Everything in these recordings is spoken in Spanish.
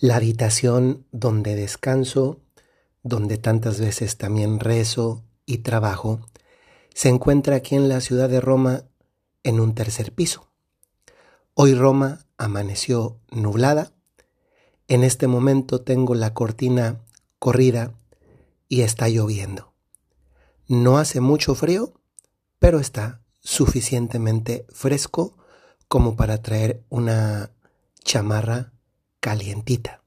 la habitación donde descanso, donde tantas veces también rezo y trabajo, se encuentra aquí en la ciudad de Roma en un tercer piso. Hoy Roma amaneció nublada. En este momento tengo la cortina corrida y está lloviendo. No hace mucho frío, pero está suficientemente fresco como para traer una chamarra calientita.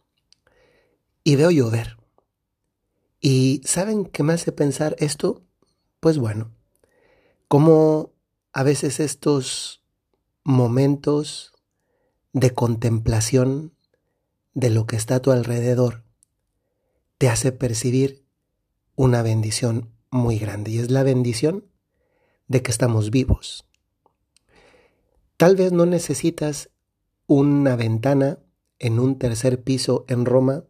Y veo llover. ¿Y saben qué me hace pensar esto? Pues bueno, como a veces estos momentos de contemplación de lo que está a tu alrededor te hace percibir una bendición muy grande y es la bendición de que estamos vivos. Tal vez no necesitas una ventana en un tercer piso en Roma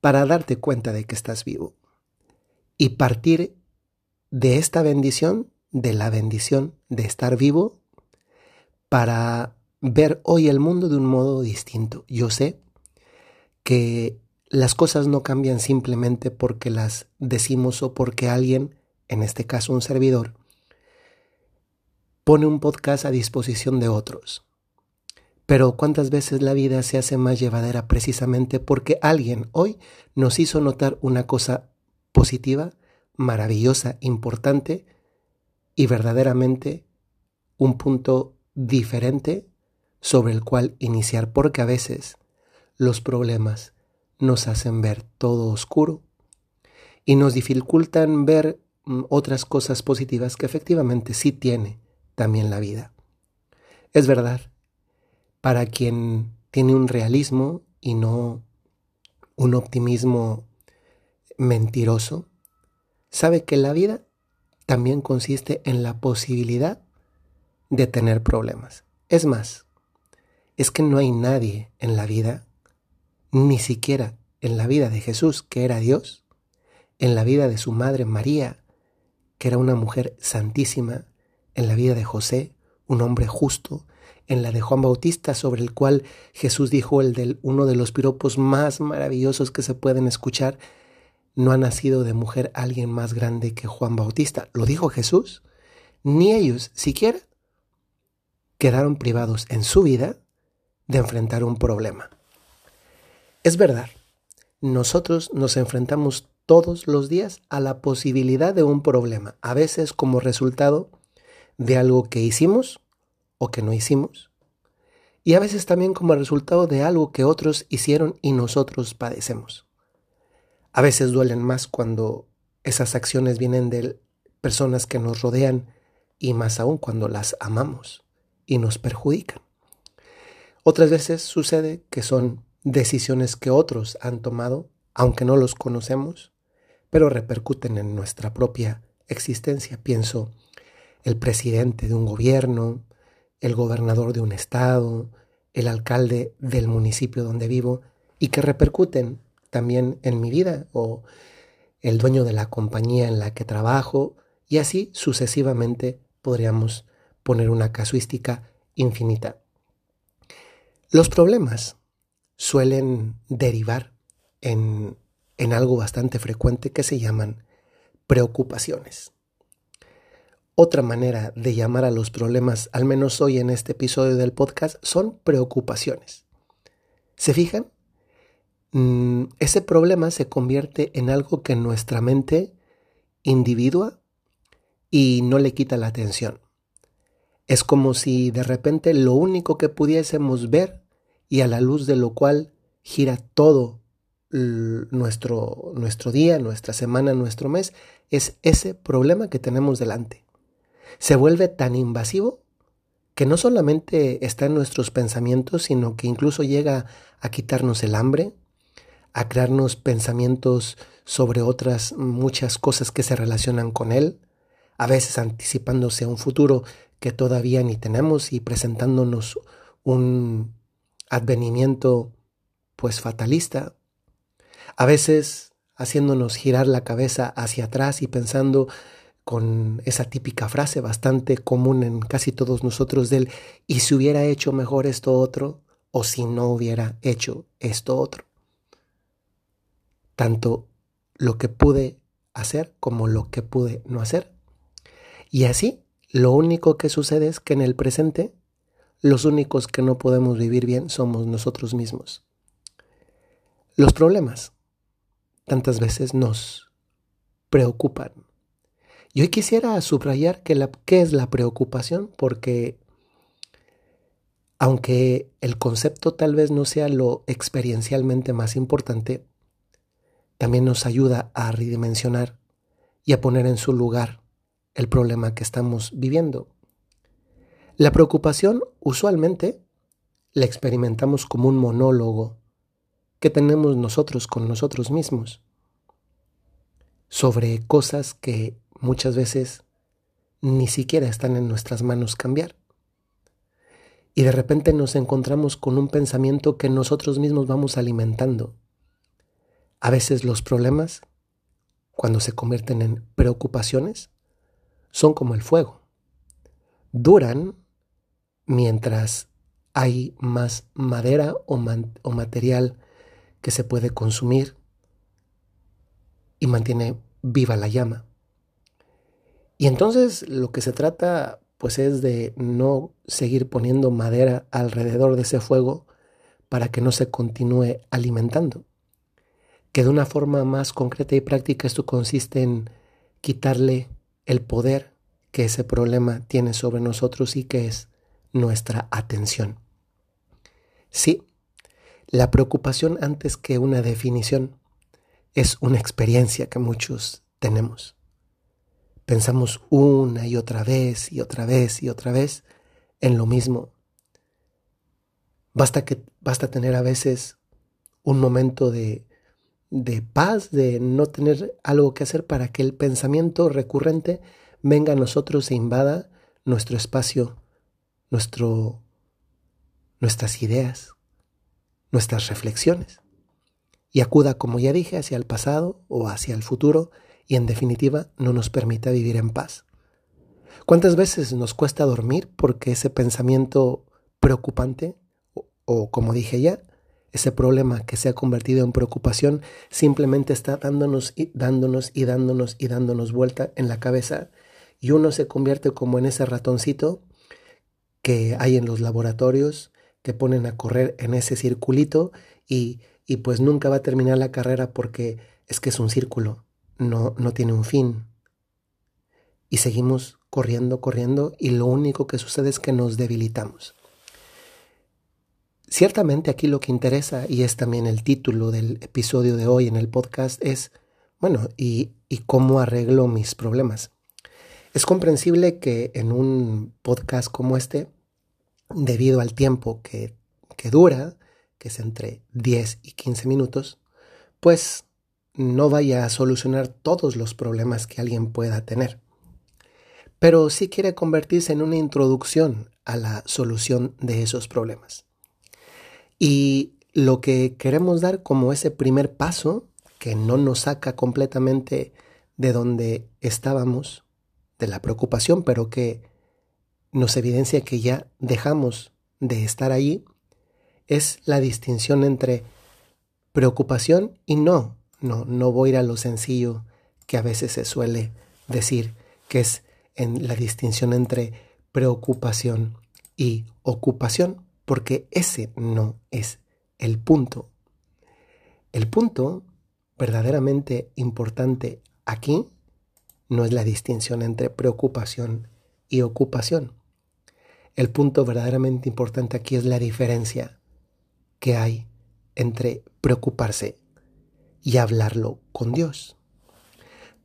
para darte cuenta de que estás vivo y partir de esta bendición, de la bendición de estar vivo, para ver hoy el mundo de un modo distinto. Yo sé que las cosas no cambian simplemente porque las decimos o porque alguien, en este caso un servidor, pone un podcast a disposición de otros. Pero cuántas veces la vida se hace más llevadera precisamente porque alguien hoy nos hizo notar una cosa positiva, maravillosa, importante y verdaderamente un punto diferente sobre el cual iniciar, porque a veces los problemas nos hacen ver todo oscuro y nos dificultan ver mm, otras cosas positivas que efectivamente sí tiene también la vida. Es verdad, para quien tiene un realismo y no un optimismo mentiroso, sabe que la vida también consiste en la posibilidad de tener problemas. Es más, es que no hay nadie en la vida, ni siquiera en la vida de Jesús, que era Dios, en la vida de su madre María, que era una mujer santísima, en la vida de José, un hombre justo, en la de Juan Bautista, sobre el cual Jesús dijo el del uno de los piropos más maravillosos que se pueden escuchar, no ha nacido de mujer alguien más grande que Juan Bautista. Lo dijo Jesús. Ni ellos siquiera quedaron privados en su vida de enfrentar un problema. Es verdad, nosotros nos enfrentamos todos los días a la posibilidad de un problema, a veces como resultado de algo que hicimos o que no hicimos, y a veces también como resultado de algo que otros hicieron y nosotros padecemos. A veces duelen más cuando esas acciones vienen de personas que nos rodean y más aún cuando las amamos y nos perjudican. Otras veces sucede que son decisiones que otros han tomado, aunque no los conocemos, pero repercuten en nuestra propia existencia. Pienso el presidente de un gobierno, el gobernador de un estado, el alcalde del municipio donde vivo y que repercuten también en mi vida o el dueño de la compañía en la que trabajo y así sucesivamente podríamos poner una casuística infinita. Los problemas suelen derivar en, en algo bastante frecuente que se llaman preocupaciones. Otra manera de llamar a los problemas, al menos hoy en este episodio del podcast, son preocupaciones. ¿Se fijan? Mm, ese problema se convierte en algo que nuestra mente individua y no le quita la atención. Es como si de repente lo único que pudiésemos ver y a la luz de lo cual gira todo nuestro, nuestro día, nuestra semana, nuestro mes, es ese problema que tenemos delante se vuelve tan invasivo que no solamente está en nuestros pensamientos, sino que incluso llega a quitarnos el hambre, a crearnos pensamientos sobre otras muchas cosas que se relacionan con él, a veces anticipándose a un futuro que todavía ni tenemos y presentándonos un advenimiento pues fatalista, a veces haciéndonos girar la cabeza hacia atrás y pensando con esa típica frase bastante común en casi todos nosotros del y si hubiera hecho mejor esto otro o si no hubiera hecho esto otro. Tanto lo que pude hacer como lo que pude no hacer. Y así, lo único que sucede es que en el presente, los únicos que no podemos vivir bien somos nosotros mismos. Los problemas tantas veces nos preocupan. Y hoy quisiera subrayar que qué es la preocupación, porque aunque el concepto tal vez no sea lo experiencialmente más importante, también nos ayuda a redimensionar y a poner en su lugar el problema que estamos viviendo. La preocupación usualmente la experimentamos como un monólogo que tenemos nosotros con nosotros mismos sobre cosas que muchas veces ni siquiera están en nuestras manos cambiar. Y de repente nos encontramos con un pensamiento que nosotros mismos vamos alimentando. A veces los problemas, cuando se convierten en preocupaciones, son como el fuego. Duran mientras hay más madera o, material que se puede consumir y mantiene viva la llama. Y entonces lo que se trata pues es de no seguir poniendo madera alrededor de ese fuego para que no se continúe alimentando. Que de una forma más concreta y práctica esto consiste en quitarle el poder que ese problema tiene sobre nosotros y que es nuestra atención. Sí, la preocupación antes que una definición es una experiencia que muchos tenemos. Pensamos una y otra vez y otra vez y otra vez en lo mismo. Basta, que, basta tener a veces un momento de, de paz, de no tener algo que hacer para que el pensamiento recurrente venga a nosotros e invada nuestro espacio, nuestro, nuestras ideas, nuestras reflexiones y acuda, como ya dije, hacia el pasado o hacia el futuro y en definitiva no nos permita vivir en paz. ¿Cuántas veces nos cuesta dormir porque ese pensamiento preocupante o, como dije ya, ese problema que se ha convertido en preocupación simplemente está dándonos y dándonos y dándonos y dándonos vuelta en la cabeza y uno se convierte como en ese ratoncito que hay en los laboratorios que ponen a correr en ese circulito y, y pues nunca va a terminar la carrera porque es que es un círculo no, no tiene un fin. Y seguimos corriendo, corriendo, y lo único que sucede es que nos debilitamos. Ciertamente aquí lo que interesa, y es también el título del episodio de hoy en el podcast, es, bueno, ¿y, y cómo arreglo mis problemas? Es comprensible que en un podcast como este, debido al tiempo que, que dura, que es entre 10 y 15 minutos, pues no vaya a solucionar todos los problemas que alguien pueda tener, pero sí quiere convertirse en una introducción a la solución de esos problemas. Y lo que queremos dar como ese primer paso, que no nos saca completamente de donde estábamos, de la preocupación, pero que nos evidencia que ya dejamos de estar ahí, es la distinción entre preocupación y no no, no voy a ir a lo sencillo que a veces se suele decir, que es en la distinción entre preocupación y ocupación, porque ese no es el punto. El punto verdaderamente importante aquí no es la distinción entre preocupación y ocupación. El punto verdaderamente importante aquí es la diferencia que hay entre preocuparse y hablarlo con Dios.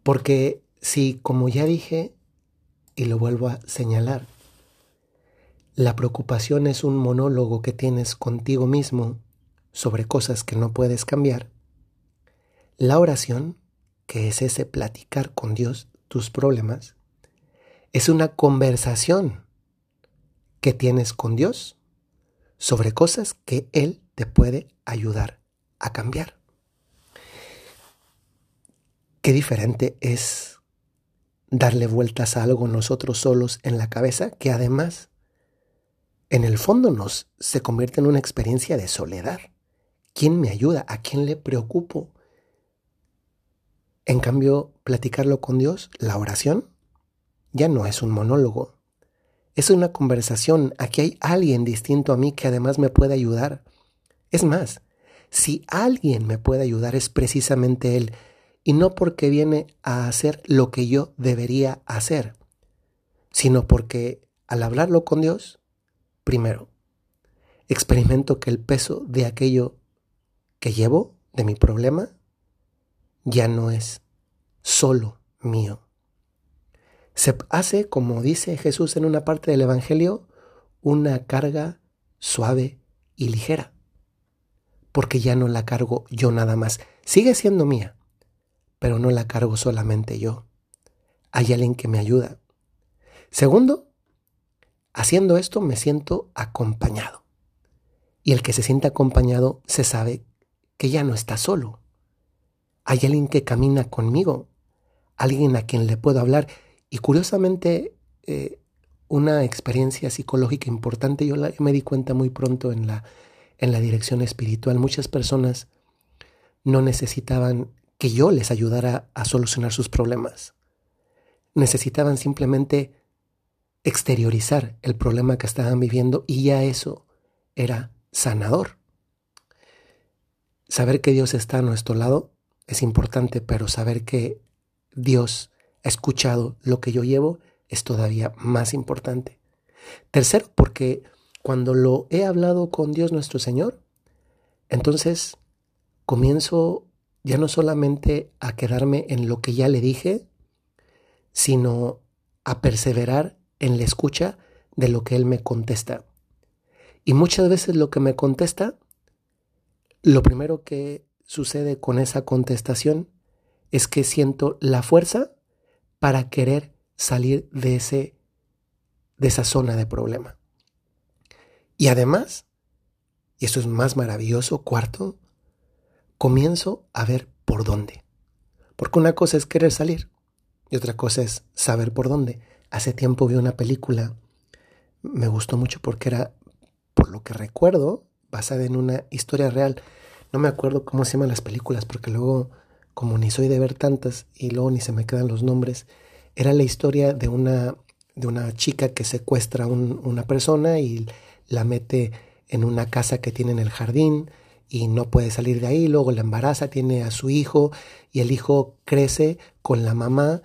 Porque si, como ya dije, y lo vuelvo a señalar, la preocupación es un monólogo que tienes contigo mismo sobre cosas que no puedes cambiar, la oración, que es ese platicar con Dios tus problemas, es una conversación que tienes con Dios sobre cosas que Él te puede ayudar a cambiar. Qué diferente es darle vueltas a algo nosotros solos en la cabeza, que además en el fondo nos se convierte en una experiencia de soledad. ¿Quién me ayuda? ¿A quién le preocupo? En cambio, platicarlo con Dios, la oración, ya no es un monólogo. Es una conversación. Aquí hay alguien distinto a mí que además me puede ayudar. Es más, si alguien me puede ayudar es precisamente Él, y no porque viene a hacer lo que yo debería hacer, sino porque al hablarlo con Dios, primero, experimento que el peso de aquello que llevo, de mi problema, ya no es solo mío. Se hace, como dice Jesús en una parte del Evangelio, una carga suave y ligera, porque ya no la cargo yo nada más. Sigue siendo mía, pero no la cargo solamente yo. Hay alguien que me ayuda. Segundo, haciendo esto me siento acompañado. Y el que se siente acompañado se sabe que ya no está solo. Hay alguien que camina conmigo, alguien a quien le puedo hablar. Y curiosamente, eh, una experiencia psicológica importante, yo, me di cuenta muy pronto en la, en la dirección espiritual. Muchas personas no necesitaban que yo les ayudara a solucionar sus problemas. Necesitaban simplemente exteriorizar el problema que estaban viviendo y ya eso era sanador. Saber que Dios está a nuestro lado es importante, pero saber que Dios ha escuchado lo que yo llevo es todavía más importante. Tercero, porque cuando lo he hablado con Dios nuestro Señor, entonces comienzo ya no solamente a quedarme en lo que ya le dije, sino a perseverar en la escucha de lo que Él me contesta. Y muchas veces lo que me contesta, lo primero que sucede con esa contestación es que siento la fuerza para querer salir de, ese, de esa zona de problema. Y además, y esto es más maravilloso, cuarto, comienzo a ver por dónde. Porque una cosa es querer salir y otra cosa es saber por dónde. Hace tiempo vi una película, me gustó mucho porque era, por lo que recuerdo, basada en una historia real. No me acuerdo cómo se llaman las películas porque luego como ni soy de ver tantas y luego ni se me quedan los nombres, era la historia de una, de una chica que secuestra a una persona y la mete en una casa que tiene en el jardín y no puede salir de ahí, luego la embaraza, tiene a su hijo y el hijo crece con la mamá,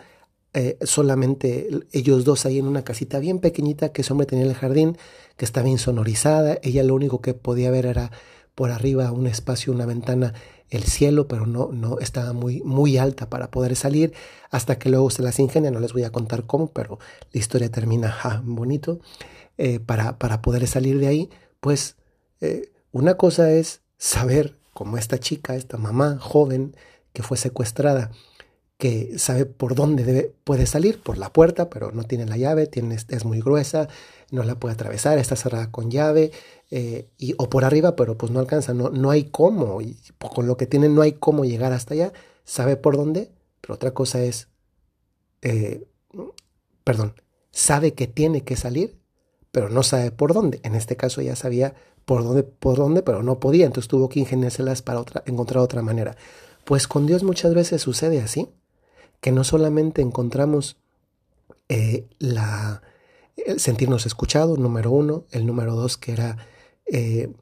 eh, solamente ellos dos ahí en una casita bien pequeñita que ese hombre tenía en el jardín, que estaba insonorizada, ella lo único que podía ver era por arriba un espacio, una ventana el cielo, pero no, no estaba muy, muy alta para poder salir, hasta que luego se las ingenia, no les voy a contar cómo, pero la historia termina bonito, eh, para, para, poder salir de ahí, pues eh, una cosa es saber, como esta chica, esta mamá joven que fue secuestrada, que sabe por dónde debe, puede salir, por la puerta, pero no tiene la llave, tiene, es muy gruesa, no la puede atravesar, está cerrada con llave, eh, y, o por arriba, pero pues no alcanza, no, no hay cómo, con lo que tiene no hay cómo llegar hasta allá, sabe por dónde, pero otra cosa es, perdón, sabe que tiene que salir, pero no sabe por dónde. En este caso ya sabía por dónde, por dónde, pero no podía, entonces tuvo que ingeniárselas para otra, encontrar otra manera. Pues con Dios muchas veces sucede así que no solamente encontramos eh, la, el sentirnos escuchados, número uno, el número dos que era eh,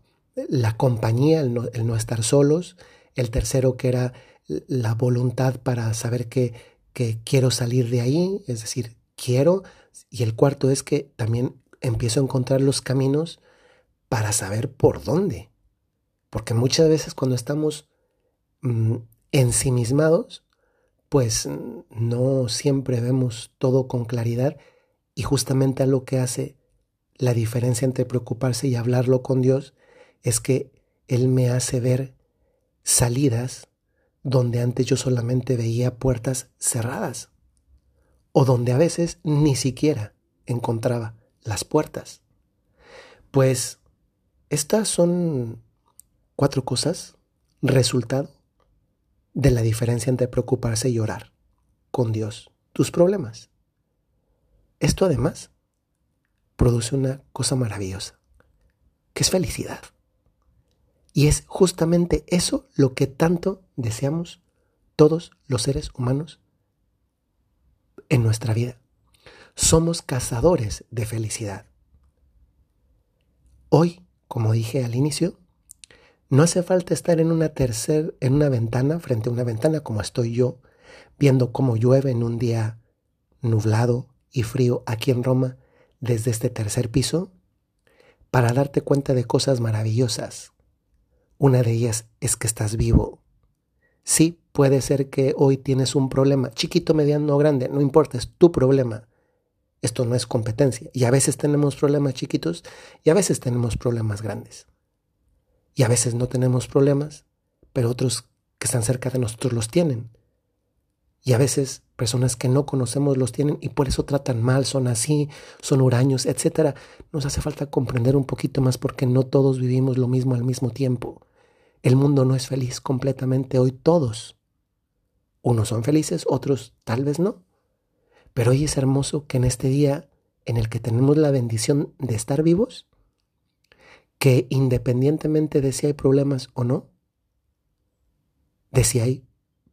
la compañía, el no, estar solos, el tercero que era la voluntad para saber que, que quiero salir de ahí, es decir, quiero, y el cuarto es que también empiezo a encontrar los caminos para saber por dónde. Porque muchas veces cuando estamos mm, ensimismados, pues no siempre vemos todo con claridad y justamente a lo que hace la diferencia entre preocuparse y hablarlo con Dios es que Él me hace ver salidas donde antes yo solamente veía puertas cerradas o donde a veces ni siquiera encontraba las puertas. Pues estas son cuatro cosas, resultado de la diferencia entre preocuparse y orar con Dios tus problemas. Esto además produce una cosa maravillosa. que es felicidad. Y es justamente eso lo que tanto deseamos todos los seres humanos en nuestra vida. Somos cazadores de felicidad. Hoy, como dije al inicio, no hace falta estar en una tercer, en una ventana, frente a una ventana como estoy yo, viendo cómo llueve en un día nublado y frío aquí en Roma desde este tercer piso, para darte cuenta de cosas maravillosas. Una de ellas es que estás vivo. Sí, puede ser que hoy tienes un problema, chiquito, mediano o grande, no importa, es tu problema. Esto no es competencia. Y a veces tenemos problemas chiquitos y a veces tenemos problemas grandes. Y a veces no tenemos problemas, pero otros que están cerca de nosotros los tienen. Y a veces personas que no conocemos los tienen y por eso tratan mal, son así, son huraños, etc. Nos hace falta comprender un poquito más porque no todos vivimos lo mismo al mismo tiempo. El mundo no es feliz completamente hoy todos. Unos son felices, otros tal vez no. Pero hoy es hermoso que en este día en el que tenemos la bendición de estar vivos, que independientemente de si hay problemas o no, de si hay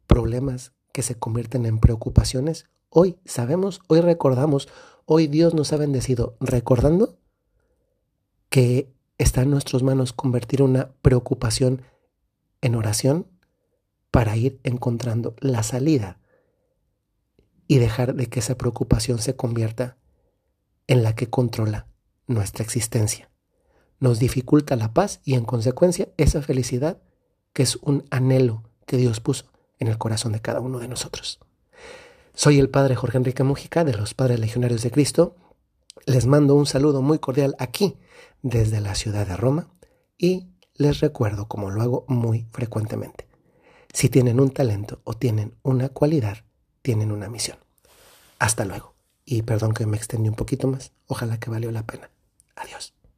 problemas que se convierten en preocupaciones, hoy sabemos, hoy recordamos, hoy Dios nos ha bendecido recordando que está en nuestras manos convertir una preocupación en oración para ir encontrando la salida y dejar de que esa preocupación se convierta en la que controla nuestra existencia nos dificulta la paz y en consecuencia esa felicidad que es un anhelo que Dios puso en el corazón de cada uno de nosotros. Soy el Padre Jorge Enrique Mujica de los Padres Legionarios de Cristo. Les mando un saludo muy cordial aquí desde la ciudad de Roma y les recuerdo, como lo hago muy frecuentemente, si tienen un talento o tienen una cualidad, tienen una misión. Hasta luego. Y perdón que me extendí un poquito más, ojalá que valió la pena. Adiós.